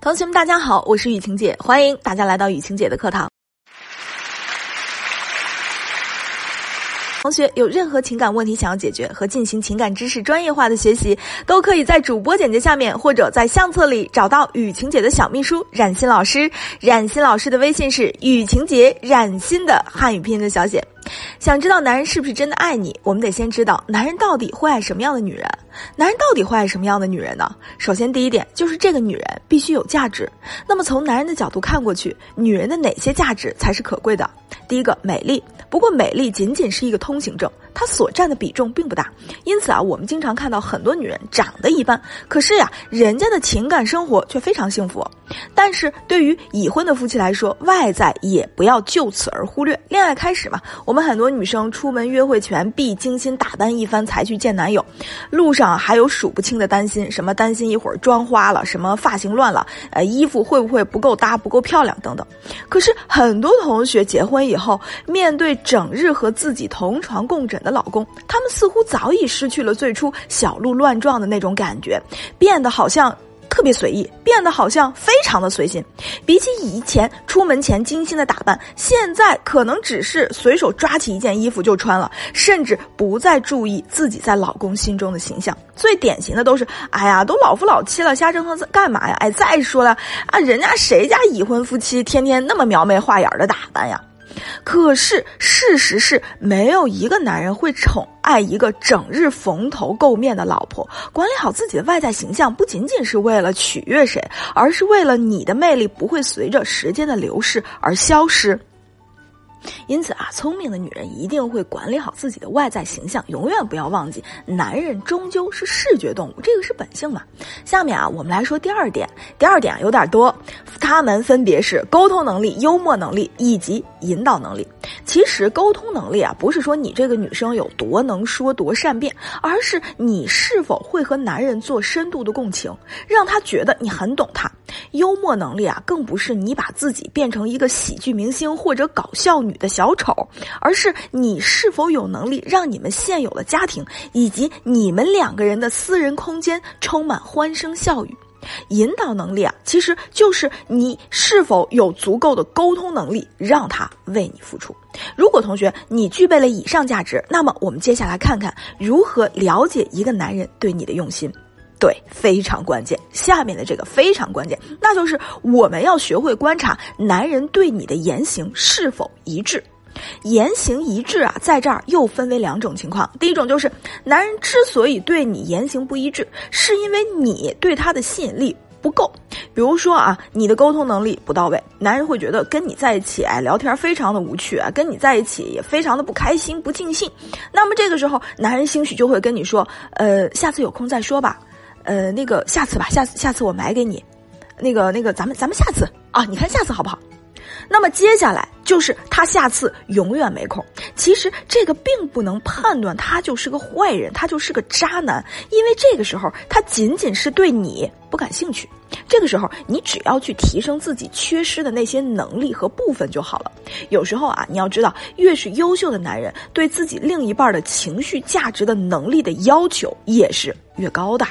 同学们，大家好，我是雨晴姐，欢迎大家来到雨晴姐的课堂。同学有任何情感问题想要解决和进行情感知识专业化的学习，都可以在主播简介下面或者在相册里找到雨晴姐的小秘书冉欣老师。冉欣老师的微信是雨晴姐冉欣的汉语拼音的小写。想知道男人是不是真的爱你，我们得先知道男人到底会爱什么样的女人。男人到底会爱什么样的女人呢？首先，第一点就是这个女人必须有价值。那么从男人的角度看过去，女人的哪些价值才是可贵的？第一个，美丽。不过，美丽仅仅是一个通行证，它所占的比重并不大。因此啊，我们经常看到很多女人长得一般，可是呀，人家的情感生活却非常幸福。但是对于已婚的夫妻来说，外在也不要就此而忽略。恋爱开始嘛，我们很多女生出门约会前必精心打扮一番才去见男友，路上还有数不清的担心，什么担心一会儿妆花了，什么发型乱了，呃，衣服会不会不够搭、不够漂亮等等。可是很多同学结婚以后，面对整日和自己同床共枕的老公，他们似乎早已失去了最初小鹿乱撞的那种感觉，变得好像。特别随意，变得好像非常的随心。比起以前出门前精心的打扮，现在可能只是随手抓起一件衣服就穿了，甚至不再注意自己在老公心中的形象。最典型的都是，哎呀，都老夫老妻了，瞎折腾干嘛呀？哎，再说了啊，人家谁家已婚夫妻天天那么描眉画眼的打扮呀？可是事实是，没有一个男人会宠爱一个整日蓬头垢面的老婆。管理好自己的外在形象，不仅仅是为了取悦谁，而是为了你的魅力不会随着时间的流逝而消失。因此啊，聪明的女人一定会管理好自己的外在形象，永远不要忘记，男人终究是视觉动物，这个是本性嘛。下面啊，我们来说第二点，第二点啊有点多，他们分别是沟通能力、幽默能力以及引导能力。其实沟通能力啊，不是说你这个女生有多能说、多善变，而是你是否会和男人做深度的共情，让他觉得你很懂他。幽默能力啊，更不是你把自己变成一个喜剧明星或者搞笑女的小丑，而是你是否有能力让你们现有的家庭以及你们两个人的私人空间充满欢声笑语。引导能力啊，其实就是你是否有足够的沟通能力，让他为你付出。如果同学你具备了以上价值，那么我们接下来看看如何了解一个男人对你的用心。对，非常关键。下面的这个非常关键，那就是我们要学会观察男人对你的言行是否一致。言行一致啊，在这儿又分为两种情况。第一种就是，男人之所以对你言行不一致，是因为你对他的吸引力不够。比如说啊，你的沟通能力不到位，男人会觉得跟你在一起哎聊天非常的无趣啊，跟你在一起也非常的不开心、不尽兴。那么这个时候，男人兴许就会跟你说，呃，下次有空再说吧。呃，那个下次吧，下次下次我买给你，那个那个咱们咱们下次啊，你看下次好不好？那么接下来就是他下次永远没空。其实这个并不能判断他就是个坏人，他就是个渣男，因为这个时候他仅仅是对你不感兴趣。这个时候你只要去提升自己缺失的那些能力和部分就好了。有时候啊，你要知道，越是优秀的男人，对自己另一半的情绪价值的能力的要求也是越高的。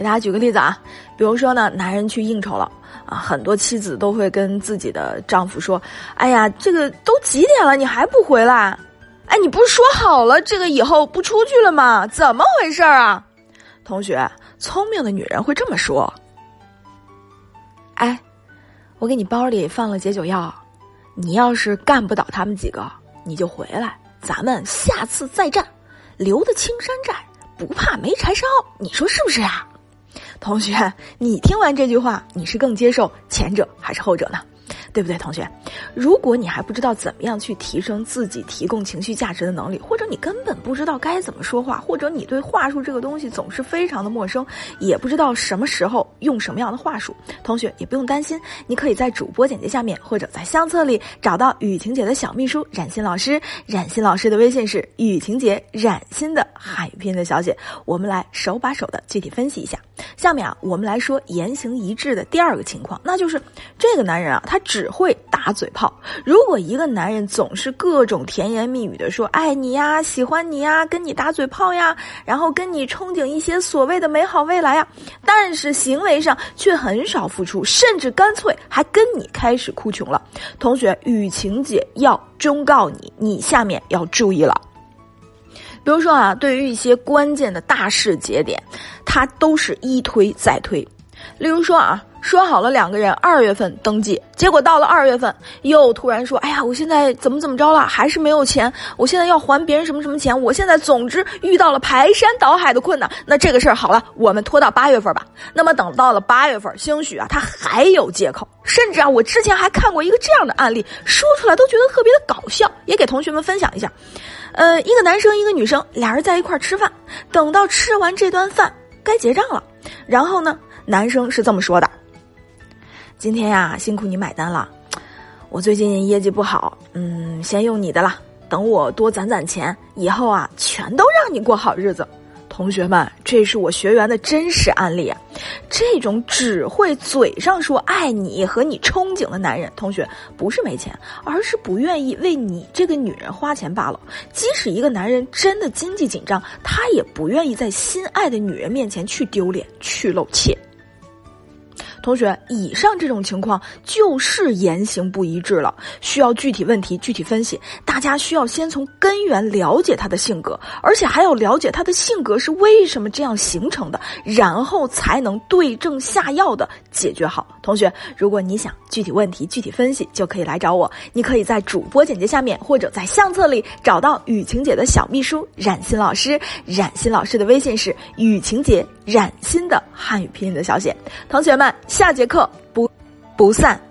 给大家举个例子啊，比如说呢，男人去应酬了啊，很多妻子都会跟自己的丈夫说：“哎呀，这个都几点了，你还不回来？哎，你不是说好了这个以后不出去了吗？怎么回事啊？”同学，聪明的女人会这么说：“哎，我给你包里放了解酒药，你要是干不倒他们几个，你就回来，咱们下次再战，留得青山在，不怕没柴烧。你说是不是啊？”同学，你听完这句话，你是更接受前者还是后者呢？对不对，同学？如果你还不知道怎么样去提升自己提供情绪价值的能力，或者你根本不知道该怎么说话，或者你对话术这个东西总是非常的陌生，也不知道什么时候用什么样的话术，同学也不用担心，你可以在主播简介下面或者在相册里找到雨晴姐的小秘书冉欣老师。冉欣老师的微信是雨晴姐冉欣的汉语拼音的小姐，我们来手把手的具体分析一下。下面啊，我们来说言行一致的第二个情况，那就是这个男人啊，他只会打嘴炮。如果一个男人总是各种甜言蜜语的说爱你呀、喜欢你呀、跟你打嘴炮呀，然后跟你憧憬一些所谓的美好未来呀，但是行为上却很少付出，甚至干脆还跟你开始哭穷了。同学，雨晴姐要忠告你，你下面要注意了。比如说啊，对于一些关键的大事节点，他都是一推再推。例如说啊，说好了两个人二月份登记，结果到了二月份又突然说：“哎呀，我现在怎么怎么着了，还是没有钱，我现在要还别人什么什么钱，我现在总之遇到了排山倒海的困难。”那这个事儿好了，我们拖到八月份吧。那么等到了八月份，兴许啊，他还有借口，甚至啊，我之前还看过一个这样的案例，说出来都觉得特别的搞笑，也给同学们分享一下。呃，一个男生一个女生，俩人在一块儿吃饭，等到吃完这顿饭该结账了，然后呢？男生是这么说的：“今天呀，辛苦你买单了。我最近业绩不好，嗯，先用你的了。等我多攒攒钱，以后啊，全都让你过好日子。”同学们，这是我学员的真实案例啊！这种只会嘴上说爱你和你憧憬的男人，同学不是没钱，而是不愿意为你这个女人花钱罢了。即使一个男人真的经济紧张，他也不愿意在心爱的女人面前去丢脸、去露怯。同学，以上这种情况就是言行不一致了，需要具体问题具体分析。大家需要先从根源了解他的性格，而且还要了解他的性格是为什么这样形成的，然后才能对症下药的解决好。同学，如果你想具体问题具体分析，就可以来找我。你可以在主播简介下面或者在相册里找到雨晴姐的小秘书冉欣老师。冉欣老师的微信是雨晴姐冉欣的汉语拼音的小写。同学们。下节课不不散。